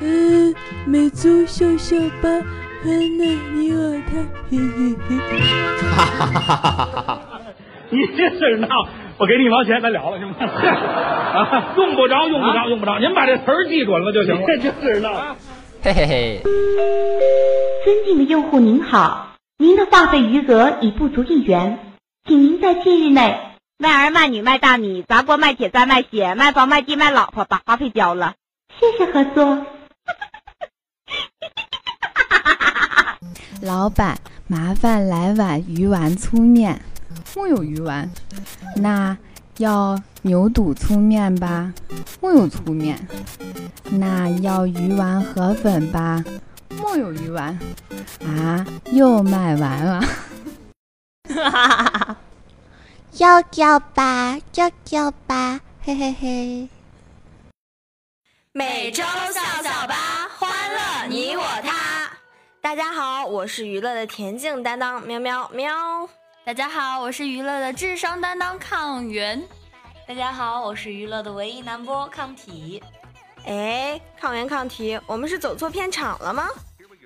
嗯，美足秀秀吧，很嫩你我他，嘿嘿嘿。哈哈哈哈哈哈！你这事闹，我给你一毛钱，咱了了行吗？啊，用不着，用不着，用不着，您把这词儿记准了就行了。这事闹，嘿嘿嘿。尊敬的用户您好，您的话费余额已不足一元，请您在近日内卖儿卖女卖大米砸锅卖铁再卖血卖房卖地卖老婆把话费交了，谢谢合作。老板，麻烦来碗鱼丸粗面。木有鱼丸，那要牛肚粗面吧？木有粗面。那要鱼丸河粉吧？木有鱼丸。啊，又卖完了。哈哈哈哈要叫吧，要叫吧，嘿嘿嘿。每周笑笑吧，欢乐你我他。大家好，我是娱乐的田径担当喵喵喵。大家好，我是娱乐的智商担当抗原。大家好，我是娱乐的唯一男播抗体。哎，抗原抗体，我们是走错片场了吗？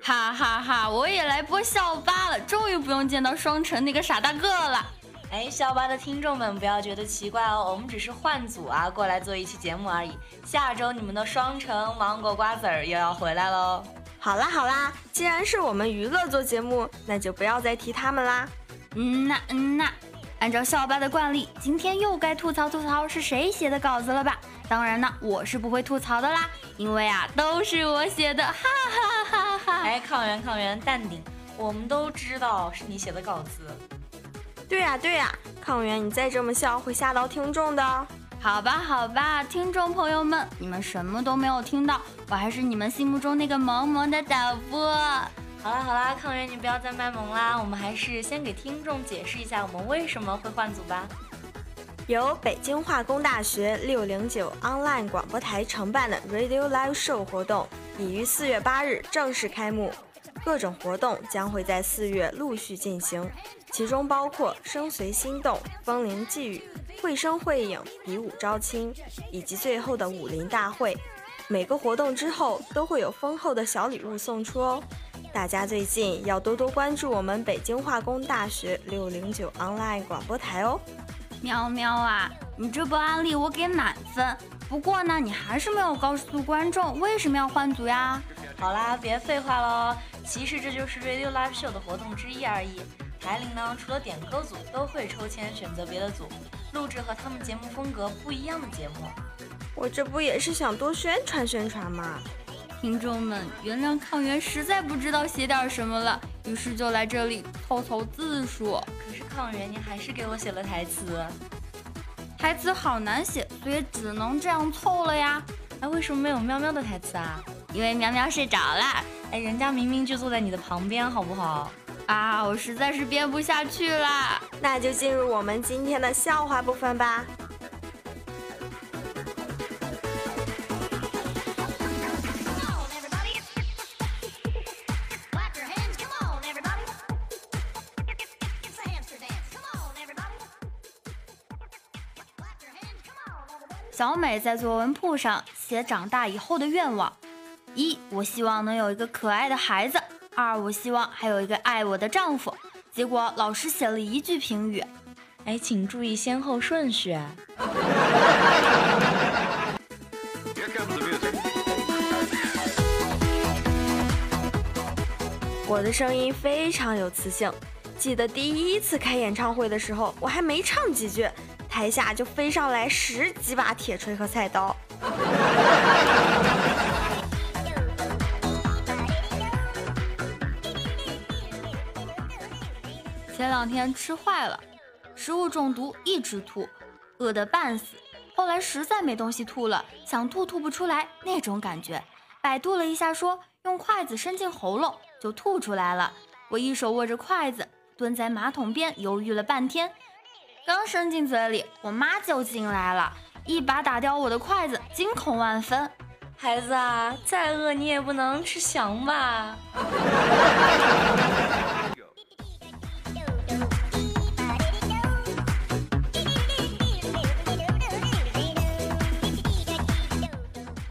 哈哈哈！我也来播校巴了，终于不用见到双城那个傻大个了。哎，校巴的听众们不要觉得奇怪哦，我们只是换组啊，过来做一期节目而已。下周你们的双城芒果瓜子儿又要回来喽。好啦好啦，既然是我们娱乐做节目，那就不要再提他们啦。嗯呐嗯呐，按照校巴的惯例，今天又该吐槽吐槽是谁写的稿子了吧？当然呢，我是不会吐槽的啦，因为啊都是我写的，哈哈哈哈！哎，抗原抗原，淡定，我们都知道是你写的稿子。对呀对呀，抗原，你再这么笑会吓到听众的。好吧好吧，听众朋友们，你们什么都没有听到，我还是你们心目中那个萌萌的导播。好啦好啦，抗原你不要再卖萌啦，我们还是先给听众解释一下我们为什么会换组吧。由北京化工大学六零九 online 广播台承办的 Radio Live Show 活动已于四月八日正式开幕，各种活动将会在四月陆续进行，其中包括声随心动、风铃寄语、绘声绘影、比武招亲，以及最后的武林大会。每个活动之后都会有丰厚的小礼物送出哦。大家最近要多多关注我们北京化工大学六零九 online 广播台哦。喵喵啊，你这波安利我给满分。不过呢，你还是没有告诉观众为什么要换组呀？好啦，别废话喽。其实这就是 Radio Live Show 的活动之一而已。台铃呢，除了点歌组，都会抽签选择别的组，录制和他们节目风格不一样的节目。我这不也是想多宣传宣传吗？听众们，原谅抗原实在不知道写点什么了，于是就来这里凑凑字数。可是抗原，你还是给我写了台词，台词好难写，所以只能这样凑了呀。哎为什么没有喵喵的台词啊？因为喵喵睡着了。哎，人家明明就坐在你的旁边，好不好？啊，我实在是编不下去了。那就进入我们今天的笑话部分吧。小美在作文簿上写长大以后的愿望：一，我希望能有一个可爱的孩子；二，我希望还有一个爱我的丈夫。结果老师写了一句评语：哎，请注意先后顺序。我的声音非常有磁性，记得第一次开演唱会的时候，我还没唱几句。台下就飞上来十几把铁锤和菜刀。两天吃坏了，食物中毒一直吐，饿得半死。后来实在没东西吐了，想吐吐不出来那种感觉。百度了一下，说用筷子伸进喉咙就吐出来了。我一手握着筷子，蹲在马桶边犹豫了半天。刚伸进嘴里，我妈就进来了，一把打掉我的筷子，惊恐万分。孩子啊，再饿你也不能吃翔吧？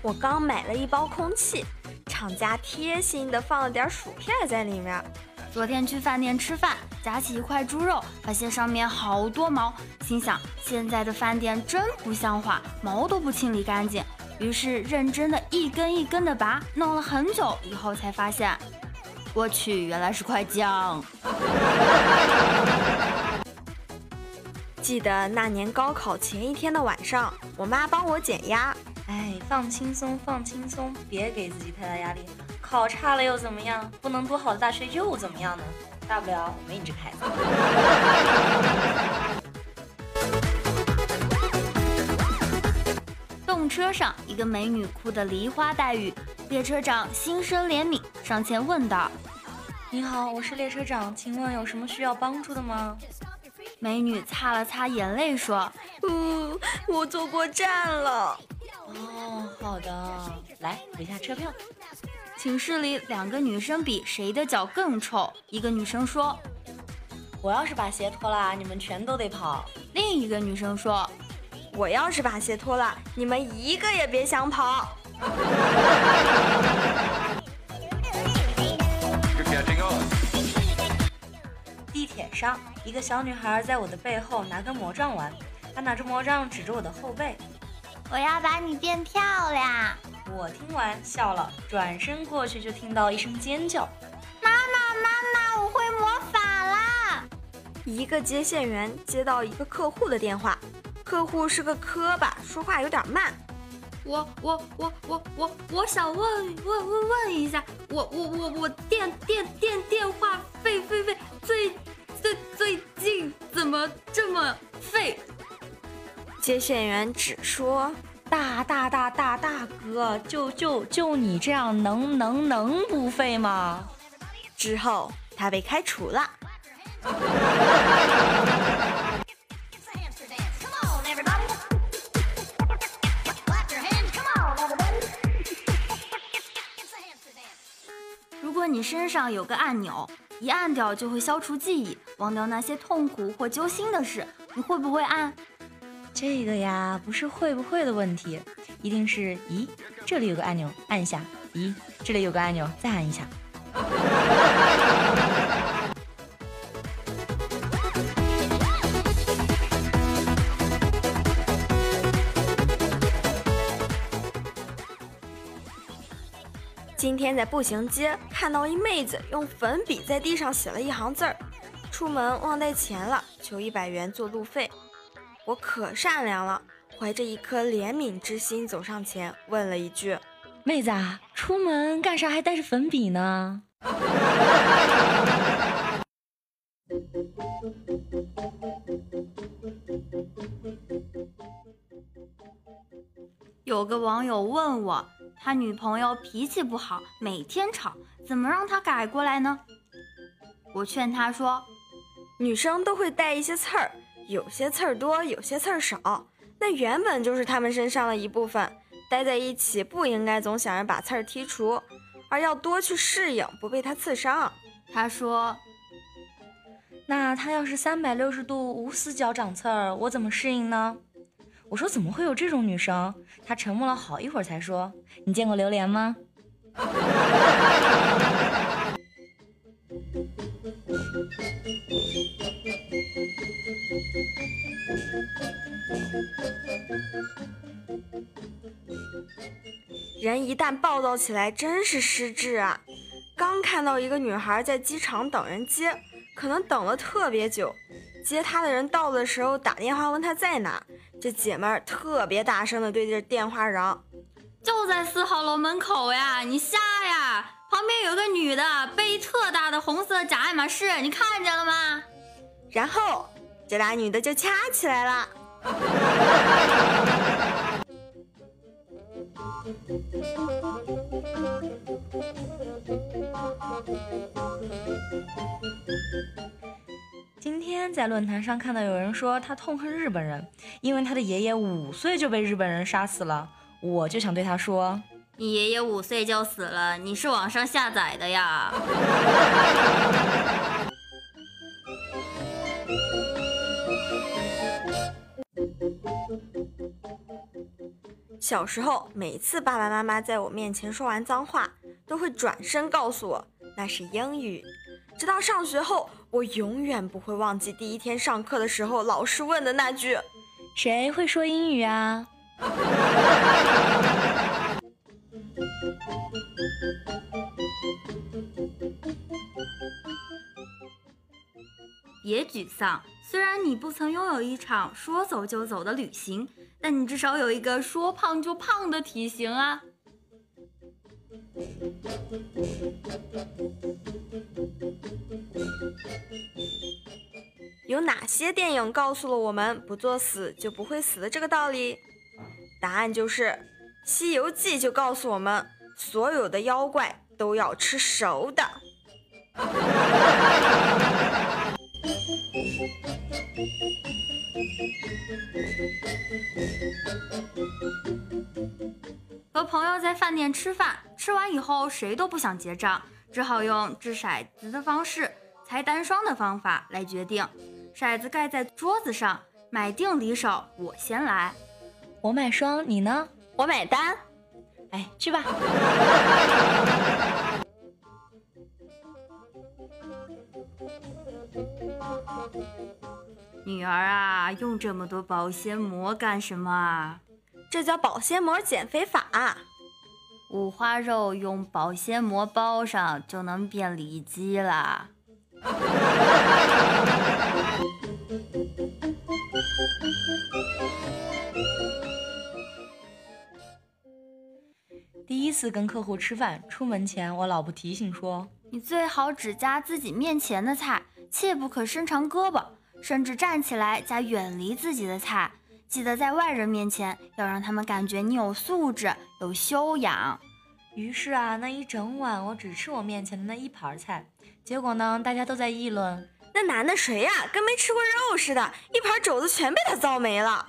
我刚买了一包空气，厂家贴心的放了点薯片在里面。昨天去饭店吃饭，夹起一块猪肉，发现上面好多毛，心想现在的饭店真不像话，毛都不清理干净。于是认真的一根一根的拔，弄了很久以后才发现，我去，原来是块姜。记得那年高考前一天的晚上，我妈帮我减压。哎，放轻松，放轻松，别给自己太大压力。考差了又怎么样？不能读好的大学又怎么样呢？大不了我没你这孩子。动车上，一个美女哭得梨花带雨，列车长心生怜悯，上前问道：“你好，我是列车长，请问有什么需要帮助的吗？”美女擦了擦眼泪说：“嗯，我坐过站了。”哦，好的，来留下车票。寝室里两个女生比谁的脚更臭。一个女生说：“我要是把鞋脱了，你们全都得跑。”另一个女生说：“我要是把鞋脱了，你们一个也别想跑。”地铁上，一个小女孩在我的背后拿根魔杖玩，她拿着魔杖指着我的后背：“我要把你变漂亮。”我听完笑了，转身过去就听到一声尖叫：“妈妈，妈妈，我会魔法啦！”一个接线员接到一个客户的电话，客户是个磕巴，说话有点慢。我我我我我我想问问问问一下，我我我我电电电电话费费费最最最近怎么这么费？接线员只说。大大大大大哥，就就就你这样能能能不废吗？之后他被开除了。如果你身上有个按钮，一按掉就会消除记忆，忘掉那些痛苦或揪心的事，你会不会按？这个呀，不是会不会的问题，一定是咦，这里有个按钮，按一下；咦，这里有个按钮，再按一下。今天在步行街看到一妹子用粉笔在地上写了一行字儿，出门忘带钱了，求一百元做路费。我可善良了，怀着一颗怜悯之心走上前，问了一句：“妹子，啊，出门干啥还带着粉笔呢？”有个网友问我，他女朋友脾气不好，每天吵，怎么让他改过来呢？我劝他说：“女生都会带一些刺儿。”有些刺儿多，有些刺儿少，那原本就是他们身上的一部分。待在一起不应该总想着把刺儿剔除，而要多去适应，不被它刺伤。他说：“那他要是三百六十度无死角长刺儿，我怎么适应呢？”我说：“怎么会有这种女生？”他沉默了好一会儿才说：“你见过榴莲吗？” 人一旦暴躁起来，真是失智啊！刚看到一个女孩在机场等人接，可能等了特别久，接她的人到的时候打电话问她在哪，这姐们儿特别大声的对着电话嚷：“就在四号楼门口呀，你瞎呀？旁边有个女的背特大的红色假爱马仕，你看见了吗？”然后这俩女的就掐起来了。今天在论坛上看到有人说他痛恨日本人，因为他的爷爷五岁就被日本人杀死了。我就想对他说：“你爷爷五岁就死了，你是网上下载的呀。”小时候，每次爸爸妈妈在我面前说完脏话，都会转身告诉我那是英语。直到上学后，我永远不会忘记第一天上课的时候，老师问的那句：“谁会说英语啊？”别沮丧，虽然你不曾拥有一场说走就走的旅行，那你至少有一个说胖就胖的体型啊。有哪些电影告诉了我们不作死就不会死的这个道理？答案就是《西游记》就告诉我们，所有的妖怪都要吃熟的。和朋友在饭店吃饭，吃完以后谁都不想结账，只好用掷骰子的方式，猜单双的方法来决定。骰子盖在桌子上，买定离手，我先来。我买双，你呢？我买单。哎，去吧。女儿啊，用这么多保鲜膜干什么啊？这叫保鲜膜减肥法。五花肉用保鲜膜包上就能变里脊了。第一次跟客户吃饭，出门前我老婆提醒说：“你最好只夹自己面前的菜，切不可伸长胳膊，甚至站起来加远离自己的菜。记得在外人面前要让他们感觉你有素质、有修养。”于是啊，那一整晚我只吃我面前的那一盘菜。结果呢，大家都在议论：“那男的谁呀？跟没吃过肉似的，一盘肘子全被他造没了。”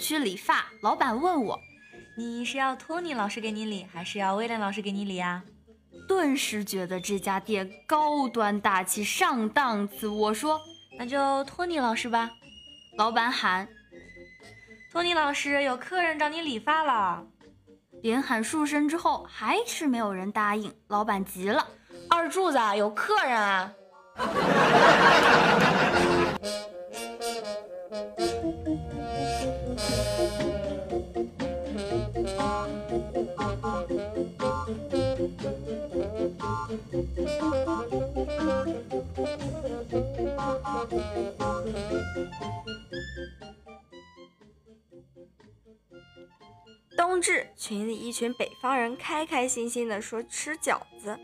去理发，老板问我：“你是要托尼老师给你理，还是要威廉老师给你理啊？”顿时觉得这家店高端大气上档次。我说：“那就托尼老师吧。”老板喊：“托尼老师，有客人找你理发了。”连喊数声之后，还是没有人答应。老板急了：“二柱子，有客人啊！” 冬至，群里一群北方人开开心心的说吃饺子，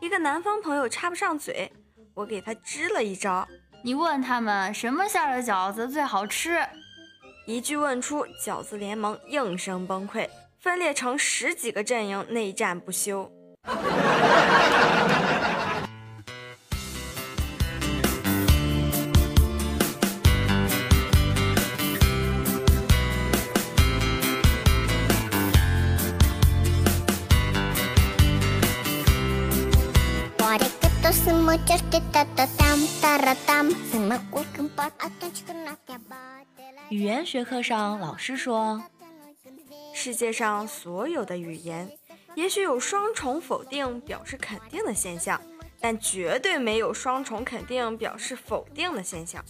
一个南方朋友插不上嘴，我给他支了一招。你问他们什么馅的饺子最好吃？一句问出，饺子联盟应声崩溃，分裂成十几个阵营，内战不休。语言学课上，老师说，世界上所有的语言，也许有双重否定表示肯定的现象，但绝对没有双重肯定表示否定的现象。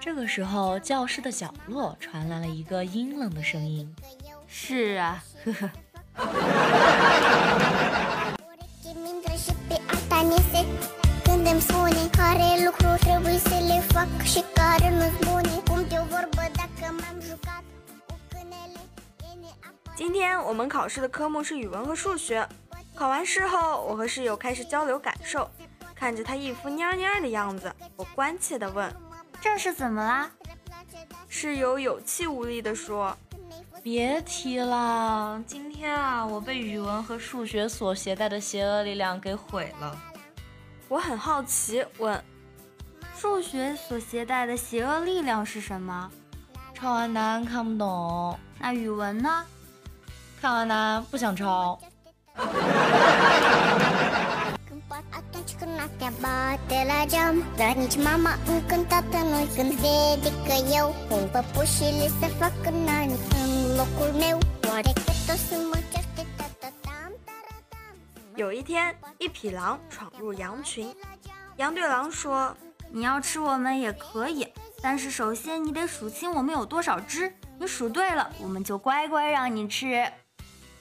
这个时候，教室的角落传来了一个阴冷的声音：“是啊，呵 呵。” 今天我们考试的科目是语文和数学。考完试后，我和室友开始交流感受。看着他一副蔫蔫的样子，我关切地问：“这是怎么啦？”室友有气无力地说：“别提了，今天啊，我被语文和数学所携带的邪恶力量给毁了。”我很好奇，问：“数学所携带的邪恶力量是什么？抄完答案看不懂。那语文呢？看完答案不想抄。有一天，一匹狼闯入羊群，羊对狼说：“你要吃我们也可以，但是首先你得数清我们有多少只。你数对了，我们就乖乖让你吃。”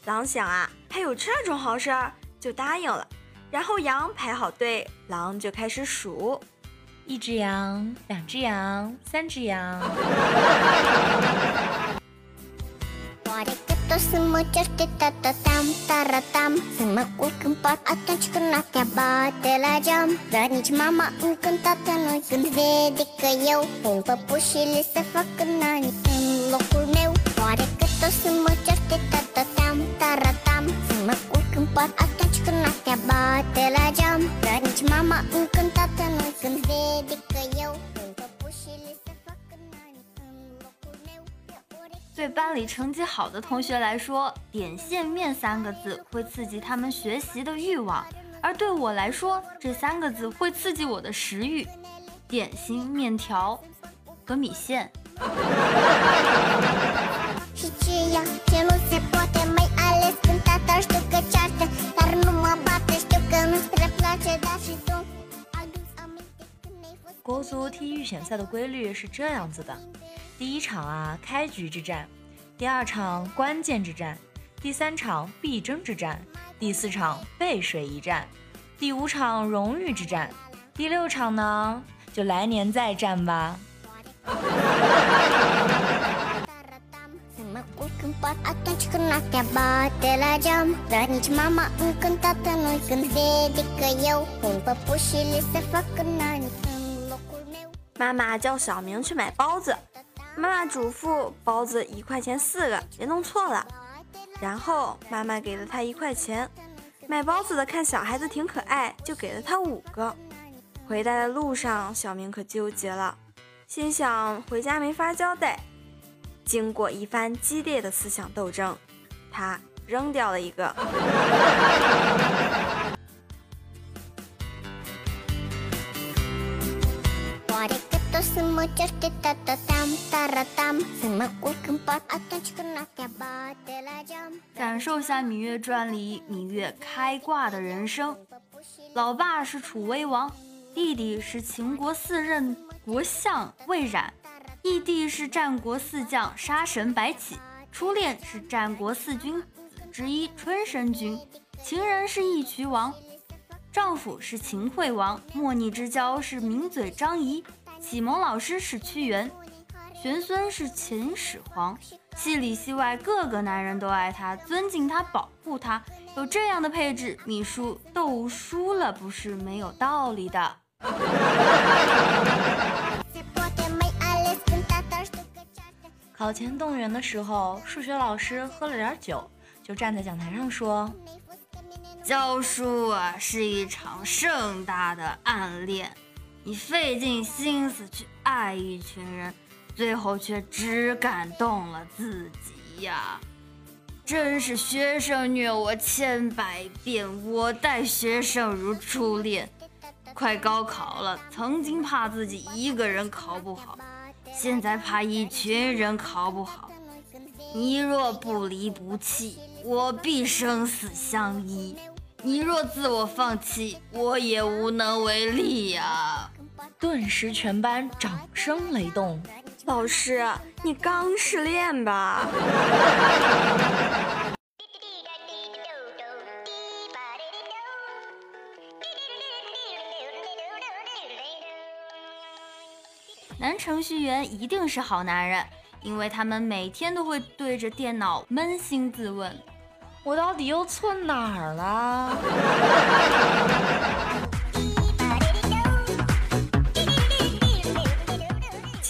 狼想啊，还有这种好事儿，就答应了。然后羊排好队，狼就开始数：一只羊，两只羊，三只羊。Pot să mă certe tatatam, taratam Să mă culc în pat atunci când noaptea bate la geam. Dar nici mama încântată nu când vede că eu Pun păpușile să fac în ani în locul meu. Oare cât o să mă certe tatatam, taratam Să mă culc în pat atunci când noaptea bate la geam. Dar nici mama încântată nu când vede că eu 对班里成绩好的同学来说，“点线面”三个字会刺激他们学习的欲望，而对我来说，这三个字会刺激我的食欲。点心、面条和米线。国足踢预选赛的规律是这样子的：第一场啊，开局之战；第二场关键之战；第三场必争之战；第四场背水一战；第五场荣誉之战；第六场呢，就来年再战吧。妈妈叫小明去买包子，妈妈嘱咐包子一块钱四个，别弄错了。然后妈妈给了他一块钱，买包子的看小孩子挺可爱，就给了他五个。回来的路上，小明可纠结了，心想回家没法交代。经过一番激烈的思想斗争，他扔掉了一个。感受下《芈月传》里芈月开挂的人生。老爸是楚威王，弟弟是秦国四任国相魏冉，义弟是战国四将杀神白起，初恋是战国四君子之一春申君，情人是义渠王，丈夫是秦惠王，莫逆之交是名嘴张仪。启蒙老师是屈原，玄孙是秦始皇，戏里戏外各个男人都爱他，尊敬他，保护他。有这样的配置，秘书斗输了不是没有道理的。考前动员的时候，数学老师喝了点酒，就站在讲台上说：“教书啊，是一场盛大的暗恋。”你费尽心思去爱一群人，最后却只感动了自己呀！真是学生虐我千百遍，我待学生如初恋。快高考了，曾经怕自己一个人考不好，现在怕一群人考不好。你若不离不弃，我必生死相依；你若自我放弃，我也无能为力呀！顿时，全班掌声雷动。老师，你刚失恋吧？男程序员一定是好男人，因为他们每天都会对着电脑扪心自问：我到底又错哪儿了？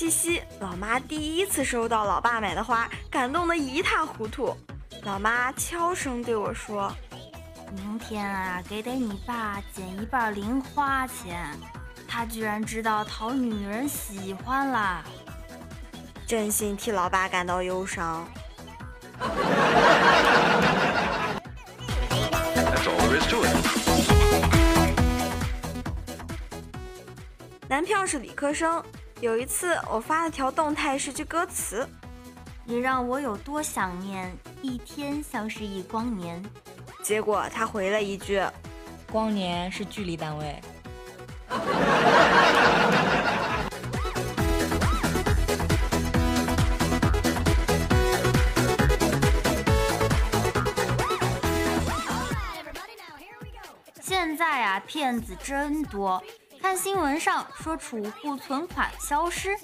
七夕，老妈第一次收到老爸买的花，感动得一塌糊涂。老妈悄声对我说：“明天啊，给给你爸减一半零花钱。”他居然知道讨女人喜欢啦，真心替老爸感到忧伤。男票是理科生，有一次我发了条动态，是句歌词：“你让我有多想念，一天像是一光年。”结果他回了一句：“光年是距离单位。” 现在啊，骗子真多。看新闻上说储户存款消失，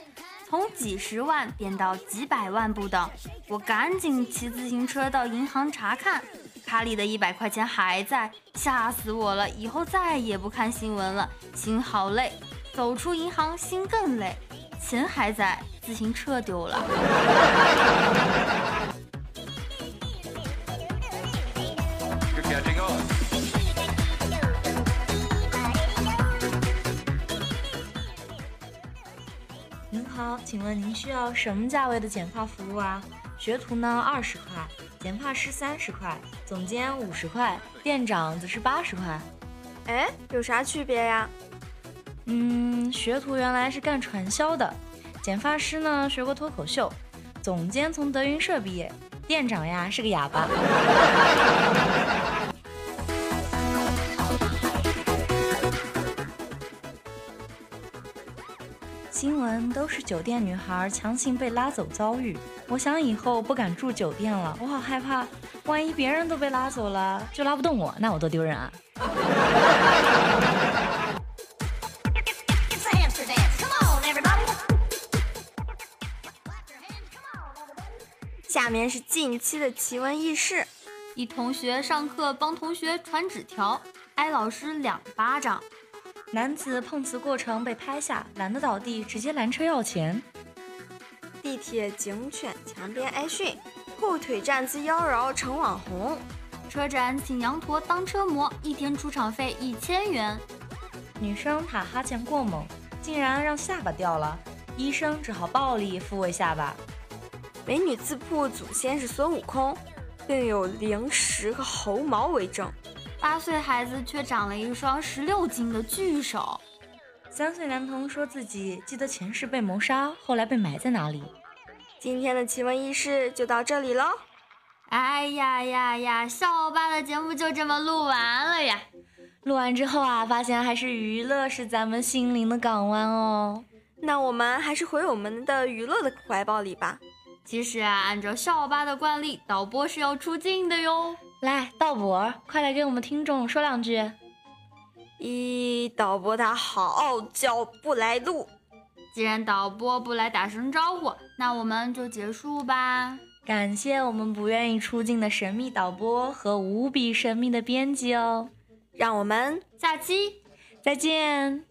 从几十万变到几百万不等。我赶紧骑自行车到银行查看，卡里的一百块钱还在，吓死我了！以后再也不看新闻了，心好累。走出银行，心更累，钱还在，自行车丢了。请问您需要什么价位的剪发服务啊？学徒呢二十块，剪发师三十块，总监五十块，店长则是八十块。哎，有啥区别呀？嗯，学徒原来是干传销的，剪发师呢学过脱口秀，总监从德云社毕业，店长呀是个哑巴。新闻都是酒店女孩强行被拉走遭遇，我想以后不敢住酒店了，我好害怕，万一别人都被拉走了，就拉不动我，那我多丢人啊！下面是近期的奇闻异事：一同学上课帮同学传纸条，挨老师两巴掌。男子碰瓷过程被拍下，懒得倒地，直接拦车要钱。地铁警犬墙边挨训，后腿站姿妖娆成网红。车展请羊驼当车模，一天出场费一千元。女生打哈欠过猛，竟然让下巴掉了，医生只好暴力复位下巴。美女自曝祖先是孙悟空，并有灵石和猴毛为证。八岁孩子却长了一双十六斤的巨手。三岁男童说自己记得前世被谋杀，后来被埋在哪里。今天的奇闻异事就到这里喽。哎呀呀呀！校巴的节目就这么录完了呀。录完之后啊，发现还是娱乐是咱们心灵的港湾哦。那我们还是回我们的娱乐的怀抱里吧。其实啊，按照校巴的惯例，导播是要出镜的哟。来，导播，快来给我们听众说两句。咦，导播他好傲娇，不来录。既然导播不来打声招呼，那我们就结束吧。感谢我们不愿意出镜的神秘导播和无比神秘的编辑哦。让我们下期再见。